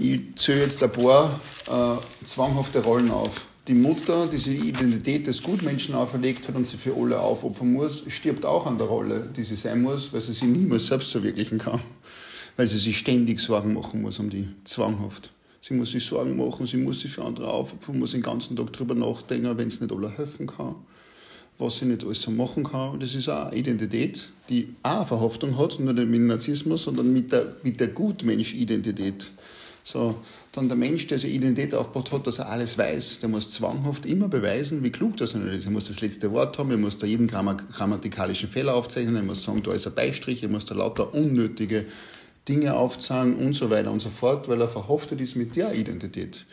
Ich zähle jetzt ein paar äh, zwanghafte Rollen auf. Die Mutter, die sich die Identität des Gutmenschen auferlegt hat und sie für alle aufopfern muss, stirbt auch an der Rolle, die sie sein muss, weil sie sich niemals selbst verwirklichen kann. Weil sie sich ständig Sorgen machen muss um die, zwanghaft. Sie muss sich Sorgen machen, sie muss sich für andere aufopfern, muss den ganzen Tag drüber nachdenken, wenn es nicht alle helfen kann was sie nicht alles so machen kann. Das ist auch eine Identität, die auch eine Verhaftung hat, nur nicht mit Narzissmus, sondern mit der, mit der Gutmensch-Identität. So, dann der Mensch, der sich Identität aufgebaut hat, dass er alles weiß, der muss zwanghaft immer beweisen, wie klug das ist. Er muss das letzte Wort haben, er muss da jeden grammatikalischen Fehler aufzeichnen, er muss sagen, da ist ein Beistrich, er muss da lauter unnötige Dinge aufzahlen und so weiter und so fort, weil er verhaftet ist mit der Identität.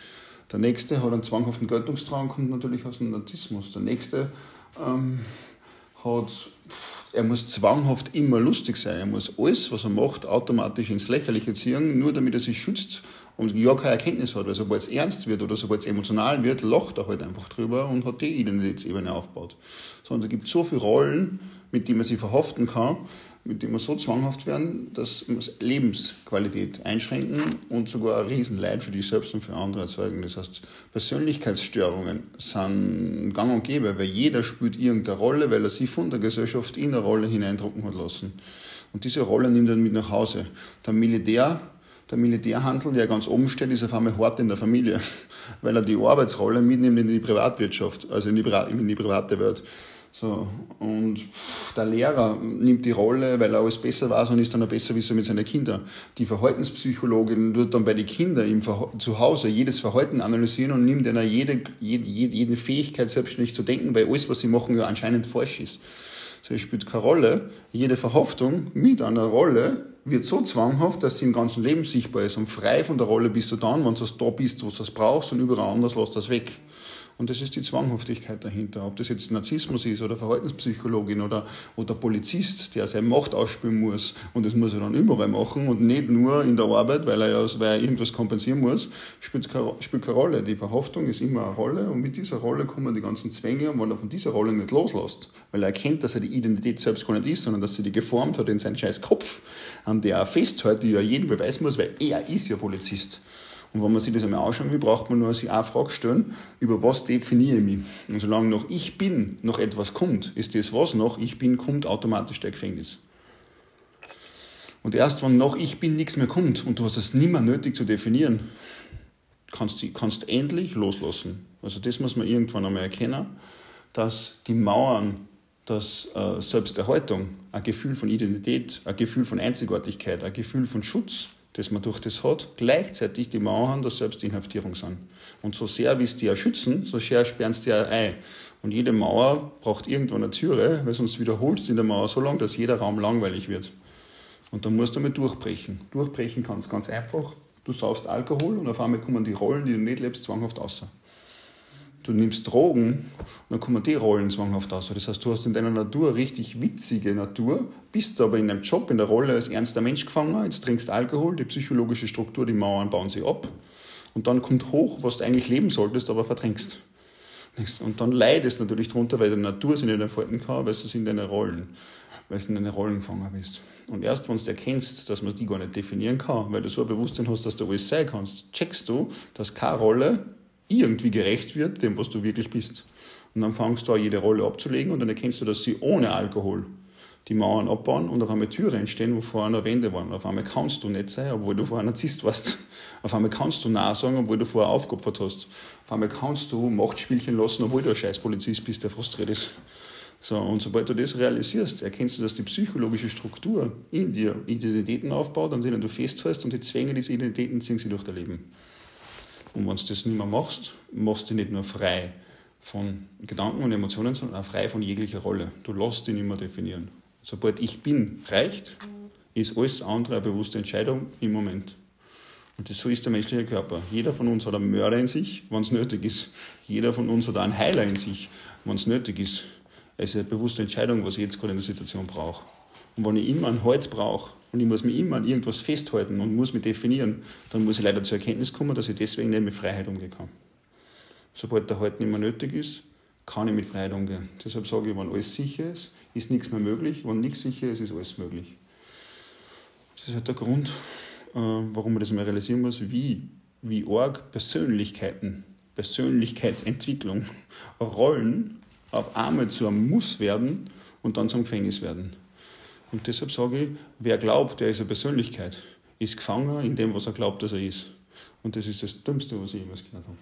Der nächste hat einen zwanghaften Geltungstrang, kommt natürlich aus dem Narzissmus. Der nächste ähm, hat, er muss zwanghaft immer lustig sein. Er muss alles, was er macht, automatisch ins Lächerliche ziehen, nur damit er sich schützt und ja keine Erkenntnis hat. Weil sobald es ernst wird oder sobald es emotional wird, lacht er halt einfach drüber und hat die Identitätsebene aufgebaut. Sondern es gibt so viele Rollen, mit denen man sich verhaften kann, mit dem wir so zwanghaft werden, dass wir Lebensqualität einschränken und sogar ein Riesenleid für dich selbst und für andere erzeugen. Das heißt, Persönlichkeitsstörungen sind gang und gäbe, weil jeder spielt irgendeine Rolle, weil er sich von der Gesellschaft in eine Rolle hineindrucken hat lassen. Und diese Rolle nimmt er mit nach Hause. Der Militär der Militärhansel, der ganz oben steht, ist auf einmal hart in der Familie, weil er die Arbeitsrolle mitnimmt in die Privatwirtschaft, also in die, in die private Welt. So, und der Lehrer nimmt die Rolle, weil er alles besser weiß und ist dann auch besser wie so mit seinen Kindern. Die Verhaltenspsychologin tut dann bei den Kindern im zu Hause jedes Verhalten analysieren und nimmt ihnen jede, jede, jede Fähigkeit, selbstständig zu denken, weil alles, was sie machen, ja anscheinend falsch ist. So, es spielt keine Rolle. Jede Verhaftung mit einer Rolle wird so zwanghaft, dass sie im ganzen Leben sichtbar ist und frei von der Rolle bist du dann, wenn du da bist, wo du es brauchst und überall anders lässt das weg. Und das ist die Zwanghaftigkeit dahinter. Ob das jetzt Narzissmus ist oder Verhaltenspsychologin oder, oder Polizist, der seine Macht ausspielen muss. Und das muss er dann überall machen und nicht nur in der Arbeit, weil er ja weil er irgendwas kompensieren muss, spielt keine, spielt keine Rolle. Die Verhaftung ist immer eine Rolle und mit dieser Rolle kommen die ganzen Zwänge. Und wenn er von dieser Rolle nicht loslässt, weil er erkennt, dass er die Identität selbst gar nicht ist, sondern dass sie die geformt hat in seinen scheiß Kopf, an der er festhält, die er jedem beweisen muss, weil er ist ja Polizist. Und wenn man sich das einmal anschauen will, braucht man nur sich eine Frage stellen, über was definiere ich mich. Und solange noch ich bin noch etwas kommt, ist das, was noch ich bin, kommt, automatisch der Gefängnis. Und erst wenn noch ich bin nichts mehr kommt und du hast es nicht mehr nötig zu definieren, kannst du kannst endlich loslassen. Also das muss man irgendwann einmal erkennen, dass die Mauern, dass äh, Selbsterhaltung, ein Gefühl von Identität, ein Gefühl von Einzigartigkeit, ein Gefühl von Schutz, das man durch das hat, gleichzeitig die Mauern der Selbstinhaftierung sind. Und so sehr wie es die schützen, so sehr sperren sie die ein. Und jede Mauer braucht irgendwann eine Türe, weil sonst wiederholst du in der Mauer so lange, dass jeder Raum langweilig wird. Und dann musst du damit durchbrechen. Durchbrechen kannst ganz einfach. Du saust Alkohol und auf einmal kommen die Rollen, die du nicht lebst, zwanghaft raus du nimmst Drogen und dann kommen die Rollen zwanghaft aus. Das heißt, du hast in deiner Natur richtig witzige Natur, bist aber in deinem Job, in der Rolle als ernster Mensch gefangen, jetzt trinkst Alkohol, die psychologische Struktur, die Mauern bauen sich ab und dann kommt hoch, was du eigentlich leben solltest, aber verdrängst. Und dann leidest du natürlich darunter, weil die Natur sich nicht entfalten kann, weil du in deine Rollen, weil du in deine Rollen gefangen bist. Und erst wenn du erkennst, dass man die gar nicht definieren kann, weil du so ein Bewusstsein hast, dass du alles sein kannst, checkst du, dass keine Rolle irgendwie gerecht wird, dem, was du wirklich bist. Und dann fangst du an, jede Rolle abzulegen und dann erkennst du, dass sie ohne Alkohol die Mauern abbauen und auf einmal Türen entstehen, wo vorher noch Wände waren. Auf einmal kannst du nicht sein, obwohl du vorher Narzisst warst. Auf einmal kannst du Nein sagen, obwohl du vorher aufgeopfert hast. Auf einmal kannst du Machtspielchen lassen, obwohl du ein scheiß Polizist bist, der frustriert ist. So, und sobald du das realisierst, erkennst du, dass die psychologische Struktur in dir Identitäten aufbaut, an denen du festhältst und die Zwänge dieser Identitäten ziehen sie durch dein Leben. Und wenn du das nicht mehr machst, machst du dich nicht nur frei von Gedanken und Emotionen, sondern auch frei von jeglicher Rolle. Du lässt dich nicht mehr definieren. Sobald ich bin reicht, ist alles andere eine bewusste Entscheidung im Moment. Und so ist der menschliche Körper. Jeder von uns hat einen Mörder in sich, wenn es nötig ist. Jeder von uns hat einen Heiler in sich, wenn es nötig ist. Es ist eine bewusste Entscheidung, was ich jetzt gerade in der Situation brauche. Und wenn ich immer einen Halt brauche, und ich muss mich immer an irgendwas festhalten und muss mich definieren, dann muss ich leider zur Erkenntnis kommen, dass ich deswegen nicht mit Freiheit umgehen kann. Sobald der Halt nicht mehr nötig ist, kann ich mit Freiheit umgehen. Deshalb sage ich, wenn alles sicher ist, ist nichts mehr möglich. Wenn nichts sicher ist, ist alles möglich. Das ist halt der Grund, warum man das mal realisieren muss, wie, wie arg Persönlichkeiten, Persönlichkeitsentwicklung, Rollen auf einmal zu einem Muss werden und dann zum Gefängnis werden. Und deshalb sage ich, wer glaubt, er ist eine Persönlichkeit, ist gefangen in dem, was er glaubt, dass er ist. Und das ist das Dümmste, was ich jemals gehört habe.